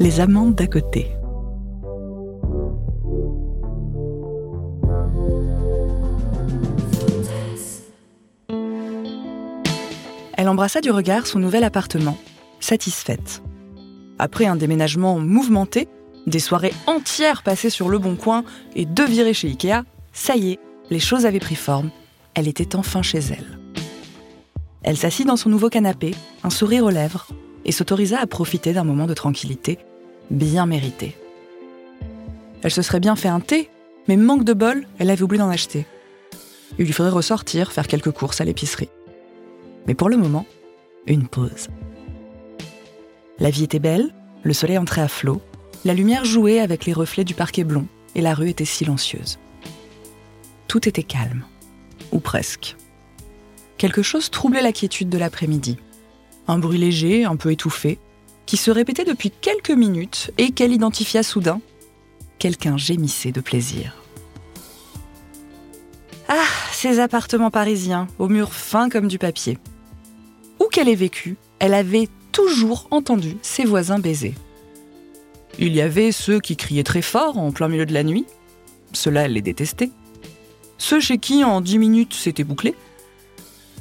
Les amantes d'à côté. Elle embrassa du regard son nouvel appartement, satisfaite. Après un déménagement mouvementé, des soirées entières passées sur le bon coin et deux virées chez Ikea, ça y est, les choses avaient pris forme. Elle était enfin chez elle. Elle s'assit dans son nouveau canapé, un sourire aux lèvres, et s'autorisa à profiter d'un moment de tranquillité bien mérité. Elle se serait bien fait un thé, mais manque de bol, elle avait oublié d'en acheter. Il lui faudrait ressortir, faire quelques courses à l'épicerie. Mais pour le moment, une pause. La vie était belle, le soleil entrait à flot, la lumière jouait avec les reflets du parquet blond et la rue était silencieuse. Tout était calme, ou presque. Quelque chose troublait la quiétude de l'après-midi. Un bruit léger, un peu étouffé, qui se répétait depuis quelques minutes et qu'elle identifia soudain. Quelqu'un gémissait de plaisir. Ah, ces appartements parisiens, aux murs fins comme du papier. Où qu'elle ait vécu, elle avait toujours entendu ses voisins baiser. Il y avait ceux qui criaient très fort en plein milieu de la nuit. Ceux-là, elle les détestait. Ceux chez qui, en dix minutes, c'était bouclé.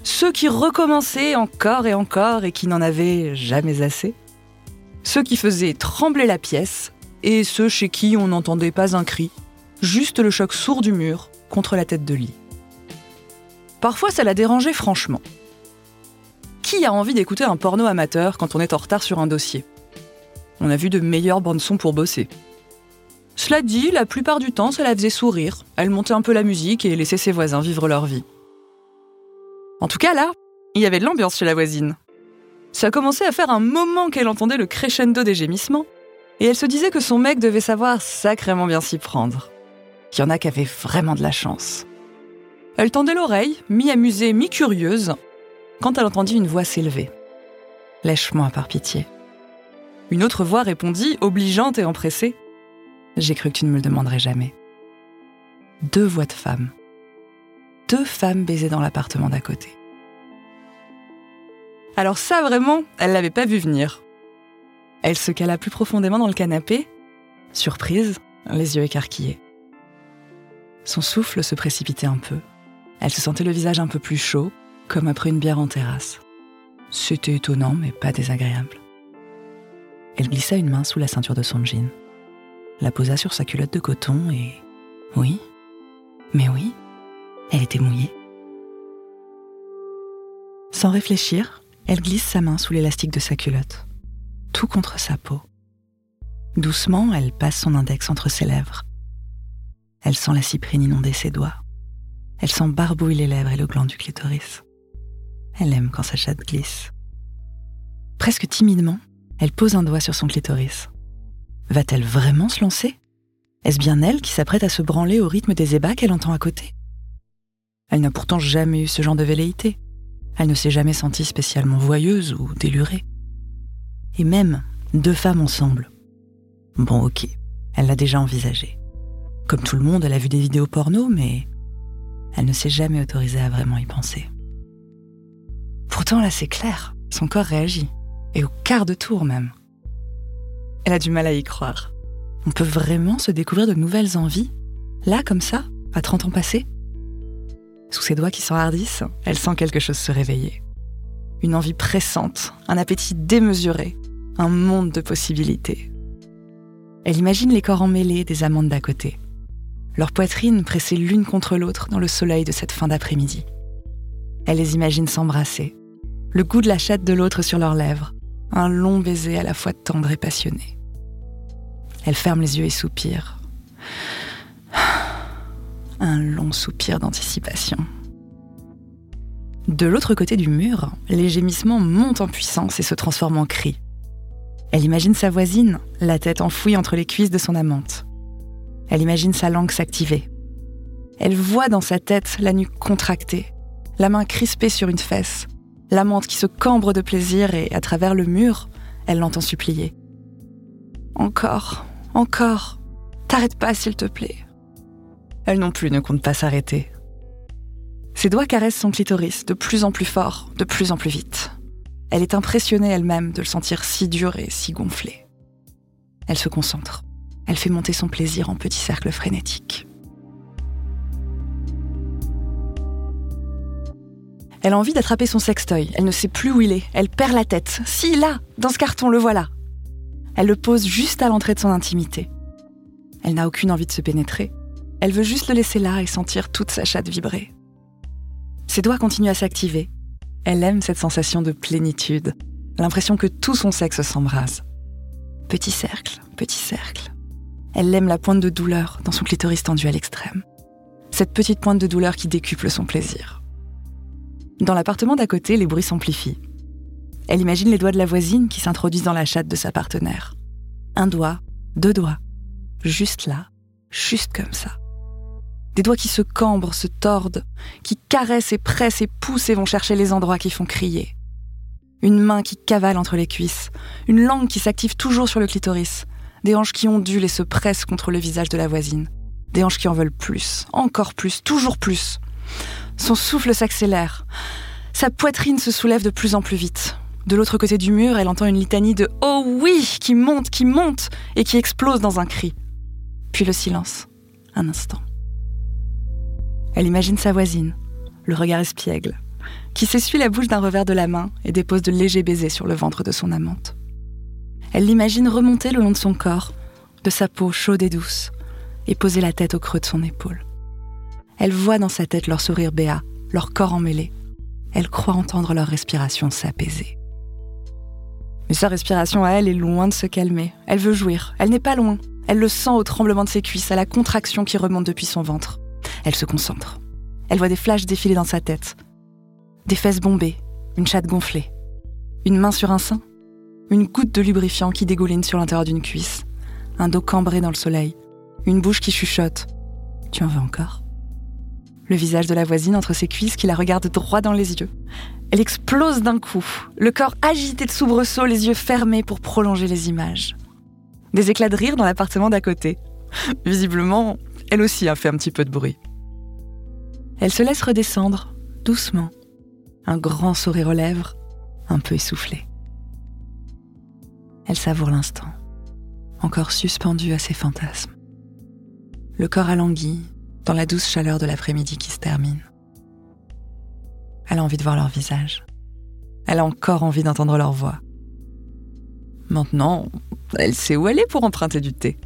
Ceux qui recommençaient encore et encore et qui n'en avaient jamais assez. Ceux qui faisaient trembler la pièce et ceux chez qui on n'entendait pas un cri, juste le choc sourd du mur contre la tête de lit. Parfois, ça la dérangeait franchement. Qui a envie d'écouter un porno amateur quand on est en retard sur un dossier? On a vu de meilleures bandes-sons pour bosser. Cela dit, la plupart du temps, ça la faisait sourire. Elle montait un peu la musique et laissait ses voisins vivre leur vie. En tout cas, là, il y avait de l'ambiance chez la voisine. Ça commençait à faire un moment qu'elle entendait le crescendo des gémissements, et elle se disait que son mec devait savoir sacrément bien s'y prendre. Il y en a qui avaient vraiment de la chance. Elle tendait l'oreille, mi-amusée, mi-curieuse, quand elle entendit une voix s'élever. Lèche-moi par pitié. Une autre voix répondit, obligeante et empressée. J'ai cru que tu ne me le demanderais jamais. Deux voix de femmes. Deux femmes baisaient dans l'appartement d'à côté. Alors ça vraiment, elle l'avait pas vu venir. Elle se cala plus profondément dans le canapé, surprise, les yeux écarquillés. Son souffle se précipitait un peu. Elle se sentait le visage un peu plus chaud, comme après une bière en terrasse. C'était étonnant, mais pas désagréable. Elle glissa une main sous la ceinture de son jean, la posa sur sa culotte de coton et... Oui, mais oui, elle était mouillée. Sans réfléchir, elle glisse sa main sous l'élastique de sa culotte, tout contre sa peau. Doucement, elle passe son index entre ses lèvres. Elle sent la cyprine inonder ses doigts. Elle sent barbouille les lèvres et le gland du clitoris. Elle aime quand sa chatte glisse. Presque timidement, elle pose un doigt sur son clitoris. Va-t-elle vraiment se lancer? Est-ce bien elle qui s'apprête à se branler au rythme des ébats qu'elle entend à côté? Elle n'a pourtant jamais eu ce genre de velléité. Elle ne s'est jamais sentie spécialement voyeuse ou délurée. Et même deux femmes ensemble. Bon, ok, elle l'a déjà envisagé. Comme tout le monde, elle a vu des vidéos porno, mais elle ne s'est jamais autorisée à vraiment y penser. Pourtant, là, c'est clair, son corps réagit, et au quart de tour même. Elle a du mal à y croire. On peut vraiment se découvrir de nouvelles envies, là, comme ça, à 30 ans passés? Sous ses doigts qui s'enhardissent, elle sent quelque chose se réveiller. Une envie pressante, un appétit démesuré, un monde de possibilités. Elle imagine les corps emmêlés des amantes d'à côté, leurs poitrines pressées l'une contre l'autre dans le soleil de cette fin d'après-midi. Elle les imagine s'embrasser, le goût de la chatte de l'autre sur leurs lèvres, un long baiser à la fois tendre et passionné. Elle ferme les yeux et soupire un long soupir d'anticipation. De l'autre côté du mur, les gémissements montent en puissance et se transforment en cris. Elle imagine sa voisine, la tête enfouie entre les cuisses de son amante. Elle imagine sa langue s'activer. Elle voit dans sa tête la nuque contractée, la main crispée sur une fesse, l'amante qui se cambre de plaisir et, à travers le mur, elle l'entend supplier. Encore, encore, t'arrêtes pas s'il te plaît. Elle non plus ne compte pas s'arrêter. Ses doigts caressent son clitoris de plus en plus fort, de plus en plus vite. Elle est impressionnée elle-même de le sentir si dur et si gonflé. Elle se concentre. Elle fait monter son plaisir en petits cercles frénétiques. Elle a envie d'attraper son sextoy. Elle ne sait plus où il est. Elle perd la tête. Si, là, dans ce carton, le voilà. Elle le pose juste à l'entrée de son intimité. Elle n'a aucune envie de se pénétrer. Elle veut juste le laisser là et sentir toute sa chatte vibrer. Ses doigts continuent à s'activer. Elle aime cette sensation de plénitude, l'impression que tout son sexe s'embrase. Petit cercle, petit cercle. Elle aime la pointe de douleur dans son clitoris tendu à l'extrême. Cette petite pointe de douleur qui décuple son plaisir. Dans l'appartement d'à côté, les bruits s'amplifient. Elle imagine les doigts de la voisine qui s'introduisent dans la chatte de sa partenaire. Un doigt, deux doigts, juste là, juste comme ça. Des doigts qui se cambrent, se tordent, qui caressent et pressent et poussent et vont chercher les endroits qui font crier. Une main qui cavale entre les cuisses, une langue qui s'active toujours sur le clitoris, des hanches qui ondulent et se pressent contre le visage de la voisine, des hanches qui en veulent plus, encore plus, toujours plus. Son souffle s'accélère. Sa poitrine se soulève de plus en plus vite. De l'autre côté du mur, elle entend une litanie de Oh oui qui monte, qui monte et qui explose dans un cri. Puis le silence. Un instant. Elle imagine sa voisine, le regard espiègle, qui s'essuie la bouche d'un revers de la main et dépose de légers baisers sur le ventre de son amante. Elle l'imagine remonter le long de son corps, de sa peau chaude et douce, et poser la tête au creux de son épaule. Elle voit dans sa tête leur sourire béat, leur corps emmêlé. Elle croit entendre leur respiration s'apaiser. Mais sa respiration à elle est loin de se calmer. Elle veut jouir. Elle n'est pas loin. Elle le sent au tremblement de ses cuisses, à la contraction qui remonte depuis son ventre. Elle se concentre. Elle voit des flashs défiler dans sa tête. Des fesses bombées, une chatte gonflée, une main sur un sein, une goutte de lubrifiant qui dégouline sur l'intérieur d'une cuisse, un dos cambré dans le soleil, une bouche qui chuchote. Tu en veux encore? Le visage de la voisine entre ses cuisses qui la regarde droit dans les yeux. Elle explose d'un coup, le corps agité de soubresauts, les yeux fermés pour prolonger les images. Des éclats de rire dans l'appartement d'à côté. Visiblement, elle aussi a fait un petit peu de bruit. Elle se laisse redescendre, doucement, un grand sourire aux lèvres, un peu essoufflé. Elle savoure l'instant, encore suspendue à ses fantasmes. Le corps alangui, dans la douce chaleur de l'après-midi qui se termine. Elle a envie de voir leur visage. Elle a encore envie d'entendre leur voix. Maintenant, elle sait où elle est pour emprunter du thé.